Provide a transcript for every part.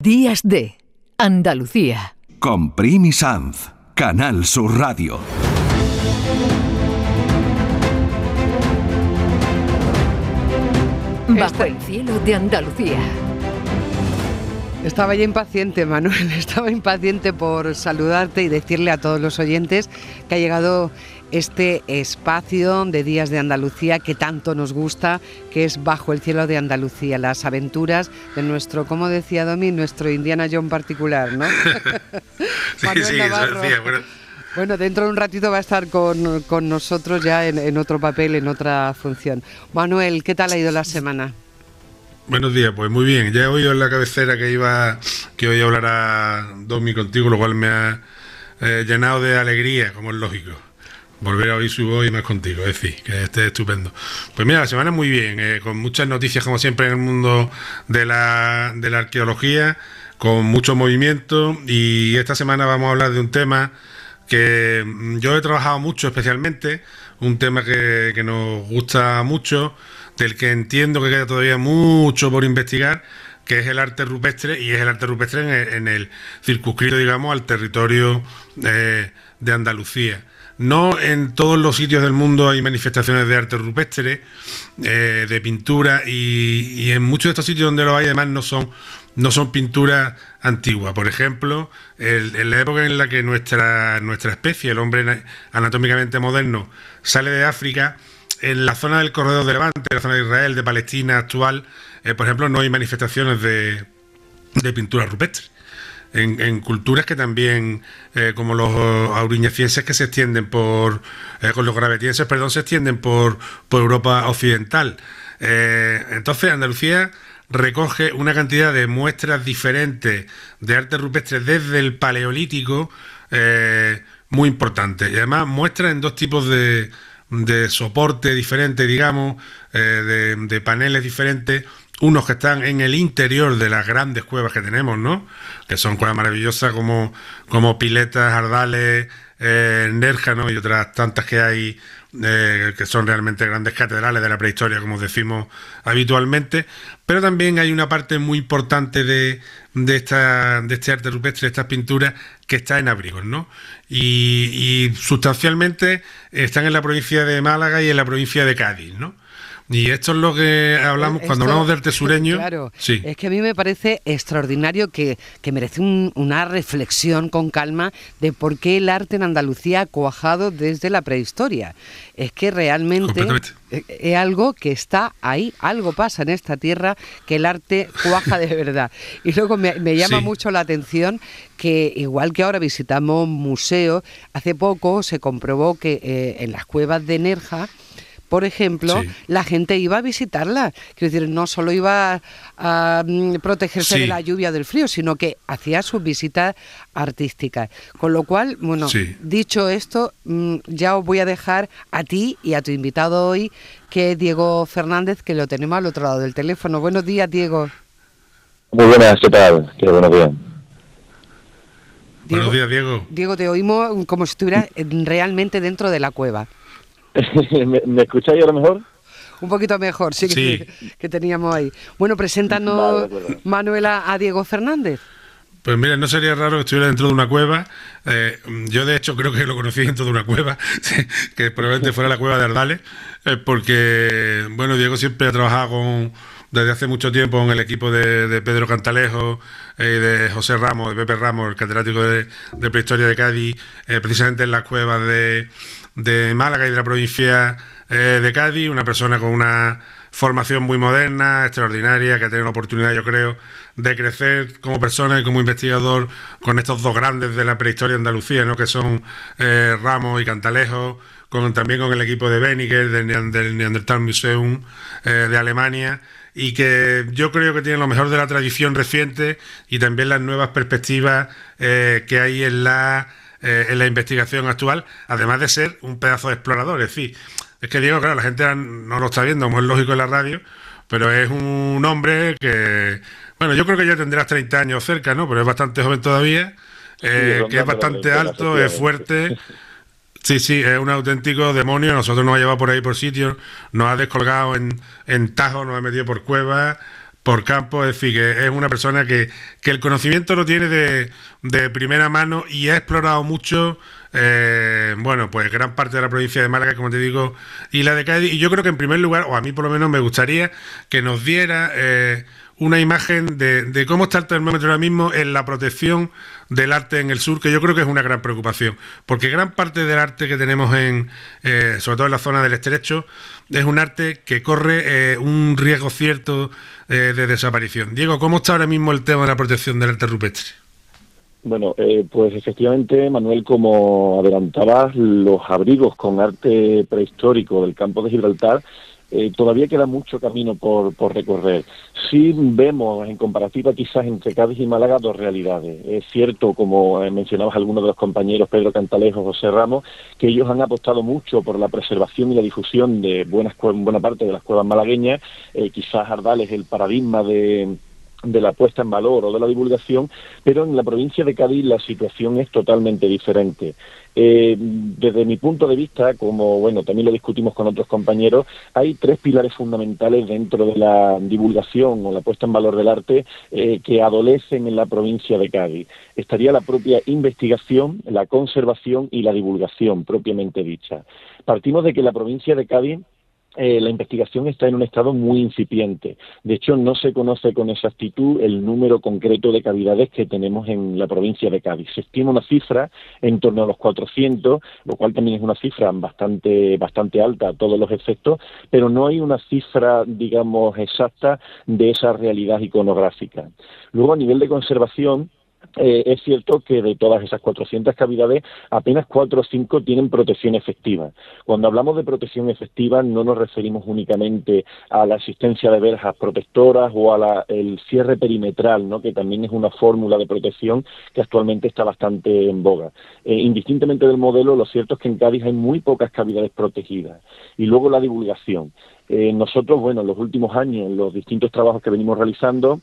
Días de Andalucía. Con Primi Sanz, Canal Sur Radio. Bajo el cielo de Andalucía. Estaba ya impaciente, Manuel, estaba impaciente por saludarte y decirle a todos los oyentes que ha llegado este espacio de Días de Andalucía que tanto nos gusta, que es Bajo el cielo de Andalucía, las aventuras de nuestro, como decía Domi, nuestro Indiana John particular, ¿no? sí, sí, Eso decía, bueno. bueno. dentro de un ratito va a estar con, con nosotros ya en, en otro papel, en otra función. Manuel, ¿qué tal ha ido la semana? Buenos días, pues muy bien. Ya he oído en la cabecera que iba que hoy hablará Domi contigo, lo cual me ha eh, llenado de alegría, como es lógico. Volver a oír su voz y más contigo, es decir, que esté estupendo. Pues mira, la semana es muy bien, eh, con muchas noticias como siempre en el mundo de la, de la arqueología, con mucho movimiento y esta semana vamos a hablar de un tema que mm, yo he trabajado mucho especialmente, un tema que, que nos gusta mucho del que entiendo que queda todavía mucho por investigar, que es el arte rupestre, y es el arte rupestre en el, circunscrito, digamos, al territorio eh, de Andalucía. No en todos los sitios del mundo hay manifestaciones de arte rupestre, eh, de pintura, y, en muchos de estos sitios donde lo hay, además, no son, no son pinturas antiguas. Por ejemplo, en la época en la que nuestra, nuestra especie, el hombre anatómicamente moderno, sale de África, en la zona del corredor de Levante, la zona de Israel, de Palestina actual, eh, por ejemplo, no hay manifestaciones de, de pintura rupestre. En, culturas que también, eh, como los auriñacienses que se extienden por, eh, con los gravetienses, perdón, se extienden por, por Europa occidental. entonces, Andalucía recoge una cantidad de muestras diferentes de arte rupestre desde el Paleolítico muy importante. Y además muestras en dos tipos de, de soporte diferente, digamos, eh, de, paneles diferentes, unos que están en el interior de las grandes cuevas que tenemos, ¿no? Que son cuevas maravillosas como, como Piletas, Ardales, eh, Nerja, ¿no? Y otras tantas que hay eh, que son realmente grandes catedrales de la prehistoria, como decimos habitualmente, pero también hay una parte muy importante de, de, esta, de este arte rupestre, de estas pinturas, que está en abrigos, ¿no? Y, sustancialmente están en la provincia de Málaga y en la provincia de Cádiz, ¿no? Y esto es lo que hablamos cuando hablamos del tesureño. Claro, es que a mí me parece extraordinario que, merece una reflexión con calma de por qué el arte en Andalucía ha cuajado desde la prehistoria. Es que realmente es algo que está ahí, algo pasa en esta tierra que el arte cuaja de verdad. Y luego me, llama mucho la atención que igual que ahora visitamos museos, hace poco se comprobó que eh, en las cuevas de Nerja, por ejemplo, la gente iba a visitarla. Quiero decir, no solo iba a, mm, protegerse de la lluvia o del frío, sino que hacía sus visitas artísticas. Con lo cual, bueno, dicho esto, mm, ya os voy a dejar a ti y a tu invitado hoy, que es Diego Fernández, que lo tenemos al otro lado del teléfono. Buenos días, Diego. Muy buenas, ¿qué tal? Qué buenos días. buenos días, Diego. Diego, te oímos como si estuvieras realmente dentro de la cueva. ¿Me, ¿Me, escucháis ahora mejor? Un poquito mejor, sí, Que, teníamos ahí. Bueno, preséntanos, Manuela, a Diego Fernández. Pues mira, no sería raro que estuviera dentro de una cueva. Eh, yo, de hecho, creo que lo conocí dentro de una cueva, que probablemente fuera la cueva de Ardales, eh, porque, bueno, Diego siempre ha trabajado con, desde hace mucho tiempo en el equipo de, Pedro Cantalejo, y eh, de José Ramos, de Pepe Ramos, el catedrático de, de Prehistoria de Cádiz, precisamente en las cuevas de, de Málaga y de la provincia eh, de Cádiz, una persona con una formación muy moderna, extraordinaria, que ha tenido la oportunidad, yo creo, de crecer como persona y como investigador con estos dos grandes de la prehistoria de Andalucía, ¿no? que son eh, Ramos y Cantalejo, con, también con el equipo de Beniger, del, Neandertal Museum eh, de Alemania, y que yo creo que tiene lo mejor de la tradición reciente y también las nuevas perspectivas que hay en la eh, en la investigación actual, además de ser un pedazo de explorador. Es decir, es que Diego, claro, la gente no lo está viendo, como es lógico en la radio, pero es un hombre que, bueno, yo creo que ya tendrás 30 años cerca, ¿no? Pero es bastante joven todavía, eh, que es bastante alto, es fuerte. Sí, sí, es un auténtico demonio. Nosotros nos ha llevado por ahí por sitios, nos ha descolgado en, en tajos, nos ha metido por cuevas por campo, es decir, que es una persona que, que el conocimiento lo tiene de, de primera mano y ha explorado mucho eh, bueno, pues gran parte de la provincia de Málaga, como te digo, y la de Cádiz. Y yo creo que en primer lugar, o a mí por lo menos me gustaría que nos diera eh, una imagen de, cómo está el termómetro ahora mismo en la protección del arte en el sur, que yo creo que es una gran preocupación, porque gran parte del arte que tenemos en, eh, sobre todo en la zona del estrecho, es un arte que corre un riesgo cierto de desaparición. Diego, ¿cómo está ahora mismo el tema de la protección del arte rupestre? Bueno, eh, pues efectivamente, Manuel, como adelantabas, los abrigos con arte prehistórico del campo de Gibraltar eh, todavía queda mucho camino por, por recorrer. Sí vemos en comparativa quizás entre Cádiz y Málaga dos realidades. Es cierto, como mencionabas algunos de los compañeros, Pedro Cantalejo, José Ramos, que ellos han apostado mucho por la preservación y la difusión de buenas, buena parte de las cuevas malagueñas. Eh, quizás Ardal es el paradigma de de la puesta en valor o de la divulgación, pero en la provincia de Cádiz la situación es totalmente diferente. Eh, desde mi punto de vista, como bueno, también lo discutimos con otros compañeros, hay tres pilares fundamentales dentro de la divulgación o la puesta en valor del arte eh, que adolecen en la provincia de Cádiz. Estaría la propia investigación, la conservación y la divulgación propiamente dicha. Partimos de que la provincia de Cádiz eh, la investigación está en un estado muy incipiente. De hecho, no se conoce con exactitud el número concreto de cavidades que tenemos en la provincia de Cádiz. Se estima una cifra en torno a los 400, lo cual también es una cifra bastante, bastante alta a todos los efectos, pero no hay una cifra, digamos, exacta de esa realidad iconográfica. Luego, a nivel de conservación, eh, es cierto que de todas esas 400 cavidades, apenas 4 o 5 tienen protección efectiva. Cuando hablamos de protección efectiva, no nos referimos únicamente a la existencia de verjas protectoras o al cierre perimetral, ¿no? que también es una fórmula de protección que actualmente está bastante en boga. Eh, indistintamente del modelo, lo cierto es que en Cádiz hay muy pocas cavidades protegidas. Y luego la divulgación. Eh, nosotros, bueno, en los últimos años, en los distintos trabajos que venimos realizando,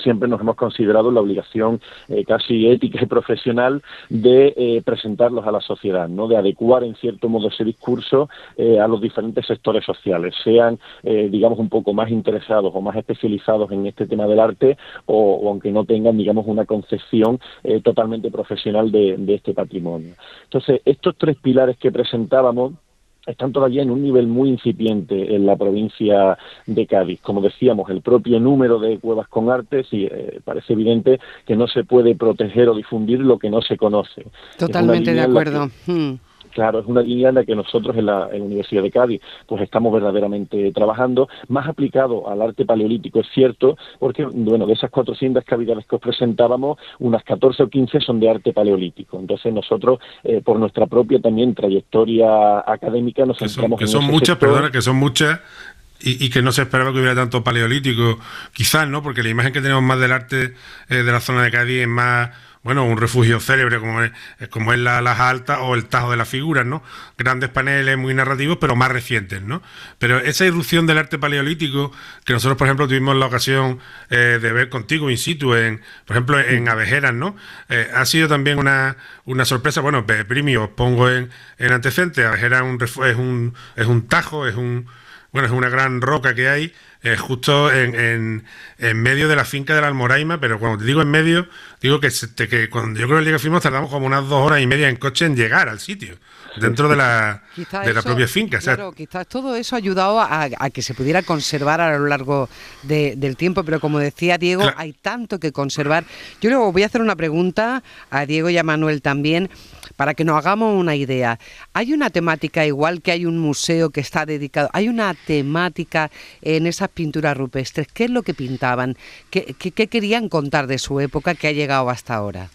siempre nos hemos considerado la obligación eh, casi ética y profesional de eh, presentarlos a la sociedad, ¿no? de adecuar en cierto modo ese discurso eh, a los diferentes sectores sociales, sean digamos un poco más interesados o más especializados en este tema del arte o, aunque no tengan digamos una concepción totalmente profesional de este patrimonio. Entonces, estos tres pilares que presentábamos están todavía en un nivel muy incipiente en la provincia de Cádiz. Como decíamos, el propio número de cuevas con arte, sí, eh, parece evidente que no se puede proteger o difundir lo que no se conoce. Totalmente de acuerdo. Hmm. Claro, es una línea en la que nosotros en la, Universidad de Cádiz pues estamos verdaderamente trabajando, más aplicado al arte paleolítico, es cierto, porque bueno, de esas 400 cavidades que os presentábamos, unas 14 o 15 son de arte paleolítico. Entonces nosotros, eh, por nuestra propia también trayectoria académica, nos centramos que son, muchas, perdona, que son muchas y, que no se esperaba que hubiera tanto paleolítico, quizás, ¿no? Porque la imagen que tenemos más del arte eh, de la zona de Cádiz es más bueno, un refugio célebre como es, como es la, las altas o el Tajo de las Figuras, ¿no? Grandes paneles muy narrativos, pero más recientes, ¿no? Pero esa irrupción del arte paleolítico, que nosotros, por ejemplo, tuvimos la ocasión eh, de ver contigo in situ, en, por ejemplo, en Avejeras, ¿no? Eh, ha sido también una, una sorpresa. Bueno, primio, os pongo en, en antecedente, Avejeras es un, es un, es un tajo, es un bueno, es una gran roca que hay eh, justo en, en, medio de la finca de la Almoraima, pero cuando te digo en medio, digo que, que cuando yo creo que que fuimos tardamos como unas dos horas y media en coche en llegar al sitio, dentro de la, de la propia finca. Claro, quizás todo eso ha ayudado a, que se pudiera conservar a lo largo del tiempo, pero como decía Diego, hay tanto que conservar. Yo luego voy a hacer una pregunta a Diego y a Manuel también para que nos hagamos una idea. Hay una temática igual que hay un museo que está dedicado, hay una temática en esas pinturas rupestres. ¿Qué es lo que pintaban? ¿Qué, qué querían contar de su época que ha llegado hasta ahora?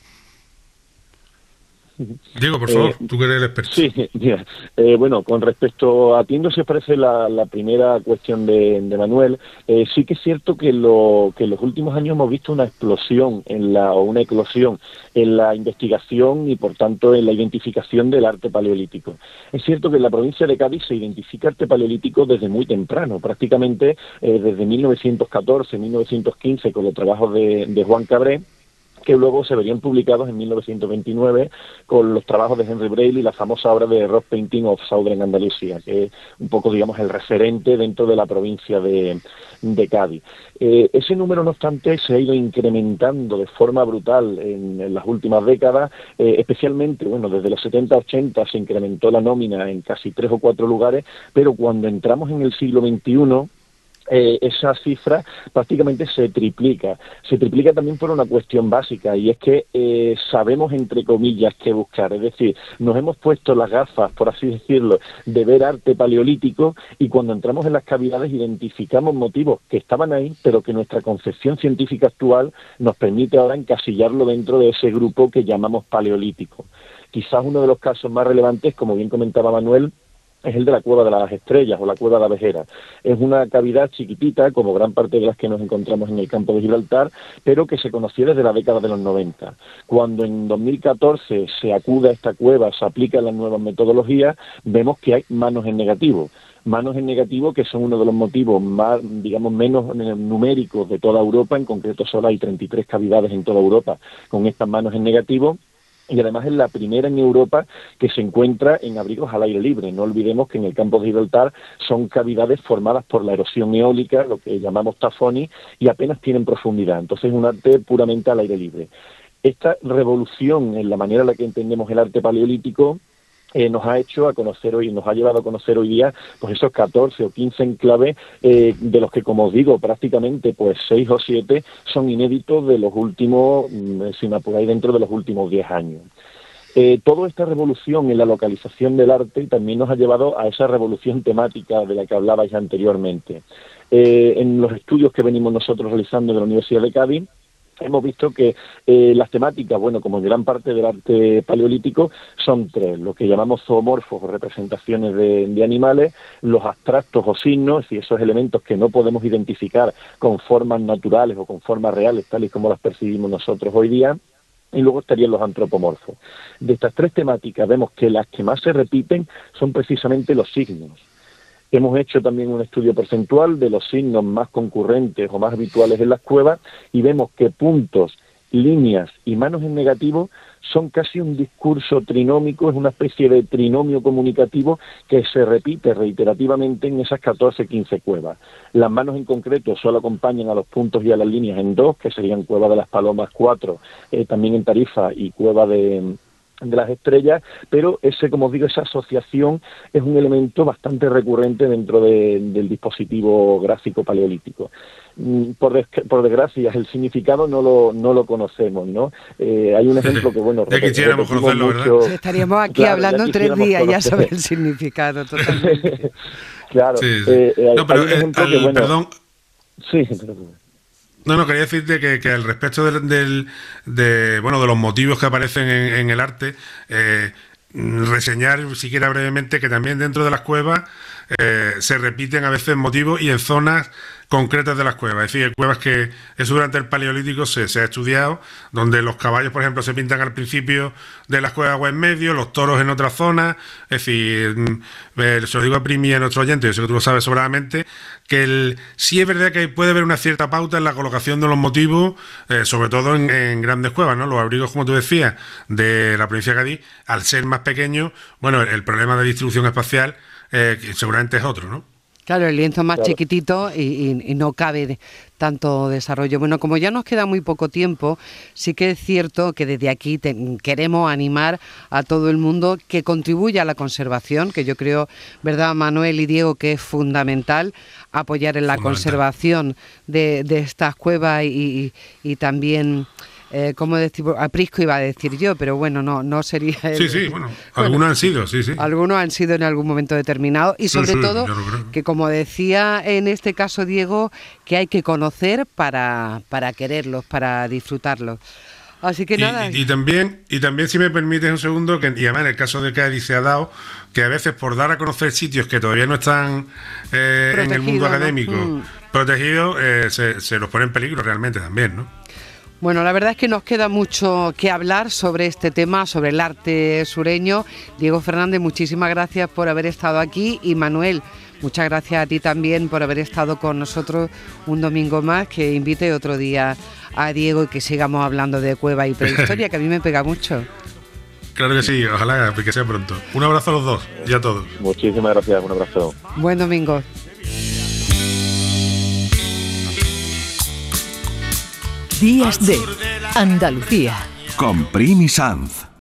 Diego, por favor, eh, tú que eres el experto. Sí, mira, eh, bueno, con respecto a Tiendo, si os parece la, primera cuestión de, Manuel, eh, sí que es cierto que, lo, que en los últimos años hemos visto una explosión en la, o una eclosión en la investigación y, por tanto, en la identificación del arte paleolítico. Es cierto que en la provincia de Cádiz se identifica arte paleolítico desde muy temprano, prácticamente desde 1914, 1915, con los trabajos de, de Juan Cabré, que luego se verían publicados en 1929 con los trabajos de Henry Braille y la famosa obra de Rock Painting of Southern Andalucía, que es un poco, digamos, el referente dentro de la provincia de, Cádiz. Eh, ese número, no obstante, se ha ido incrementando de forma brutal en, las últimas décadas, eh, especialmente, bueno, desde los 70-80 se incrementó la nómina en casi tres o cuatro lugares, pero cuando entramos en el siglo XXI, eh, esa cifra prácticamente se triplica. Se triplica también por una cuestión básica y es que eh, sabemos, entre comillas, qué buscar. Es decir, nos hemos puesto las gafas, por así decirlo, de ver arte paleolítico y cuando entramos en las cavidades identificamos motivos que estaban ahí, pero que nuestra concepción científica actual nos permite ahora encasillarlo dentro de ese grupo que llamamos paleolítico. Quizás uno de los casos más relevantes, como bien comentaba Manuel, es el de la Cueva de las Estrellas o la Cueva de la Vejera. Es una cavidad chiquitita, como gran parte de las que nos encontramos en el campo de Gibraltar, pero que se conoció desde la década de los 90. Cuando en 2014 se acude a esta cueva, se aplican las nuevas metodologías, vemos que hay manos en negativo manos en negativo que son uno de los motivos más, digamos, menos numéricos de toda Europa, en concreto solo hay 33 cavidades en toda Europa con estas manos en negativo y además es la primera en Europa que se encuentra en abrigos al aire libre. No olvidemos que en el campo de Gibraltar son cavidades formadas por la erosión eólica, lo que llamamos tafoni, y apenas tienen profundidad. Entonces es un arte puramente al aire libre. Esta revolución en la manera en la que entendemos el arte paleolítico eh, nos ha hecho a conocer hoy, nos ha llevado a conocer hoy día, pues esos 14 o 15 enclaves, eh, de los que, como os digo, prácticamente pues 6 o 7 son inéditos de los últimos, mm, si me apuráis, dentro de los últimos 10 años. Eh, toda esta revolución en la localización del arte también nos ha llevado a esa revolución temática de la que hablabais anteriormente. en los estudios que venimos nosotros realizando de la Universidad de Cádiz, hemos visto que eh, las temáticas, bueno, como en gran parte del arte paleolítico, son tres, lo que llamamos zoomorfos o representaciones de, animales, los abstractos o signos, y esos elementos que no podemos identificar con formas naturales o con formas reales, tal y como las percibimos nosotros hoy día, y luego estarían los antropomorfos. De estas tres temáticas vemos que las que más se repiten son precisamente los signos. Hemos hecho también un estudio porcentual de los signos más concurrentes o más habituales en las cuevas y vemos que puntos, líneas y manos en negativo son casi un discurso trinómico, es una especie de trinomio comunicativo que se repite reiterativamente en esas 14-15 cuevas. Las manos en concreto solo acompañan a los puntos y a las líneas en dos, que serían Cueva de las Palomas 4, eh, también en Tarifa y Cueva de, de las estrellas, pero ese, como digo, esa asociación es un elemento bastante recurrente dentro del dispositivo gráfico paleolítico. Mm, por, por desgracia, el significado no lo, no lo conocemos, ¿no? Eh, hay un ejemplo que, bueno... ya quisiéramos conocerlo, ¿verdad? Estaríamos aquí hablando tres días ya sobre el significado, totalmente. claro. Eh, eh, no, pero, que, bueno... Perdón. Sí, perdón. No, no, quería decirte que, que al respecto del, de, bueno, de los motivos que aparecen en, el arte, eh, reseñar siquiera brevemente que también dentro de las cuevas eh, se repiten a veces motivos y en zonas concretas de las cuevas. Es decir, cuevas que eso durante el Paleolítico se, ha estudiado, donde los caballos, por ejemplo, se pintan al principio de las cuevas o en medio, los toros en otra zona. Es decir, mm, eh, se lo digo a Primi y a nuestro oyente, yo sé que tú lo sabes sobradamente, que el, sí es verdad que puede haber una cierta pauta en la colocación de los motivos, eh, sobre todo en, grandes cuevas, ¿no? Los abrigos, como tú decías, de la provincia de Cádiz, al ser más pequeños, bueno, el, problema de distribución espacial eh, seguramente es otro, ¿no? Claro, el lienzo más chiquitito y, no cabe tanto desarrollo. Bueno, como ya nos queda muy poco tiempo, sí que es cierto que desde aquí queremos animar a todo el mundo que contribuya a la conservación, que yo creo, ¿verdad, Manuel y Diego, que es fundamental apoyar en la conservación de, estas cuevas y también eh, como decir, aprisco iba a decir yo, pero bueno, no, no sería... sí, sí, bueno, algunos han sido, sí, sí. Algunos han sido en algún momento determinado y sobre todo que como decía en este caso Diego, que hay que conocer para, para quererlos, para disfrutarlos. Así que nada. Y, también, y también si me permites un segundo, que, y además en el caso de Cádiz se ha dado que a veces por dar a conocer sitios que todavía no están eh, en el mundo académico mm. protegidos, eh, se, se los pone en peligro realmente también, ¿no? Bueno, la verdad es que nos queda mucho que hablar sobre este tema, sobre el arte sureño. Diego Fernández, muchísimas gracias por haber estado aquí y Manuel, Muchas gracias a ti también por haber estado con nosotros un domingo más, que invite otro día a Diego y que sigamos hablando de cueva y prehistoria, que a mí me pega mucho. Claro que sí, ojalá que sea pronto. Un abrazo a los dos y a todos. Muchísimas gracias, un abrazo. Buen domingo. Días de Andalucía. Con Primi Sanz.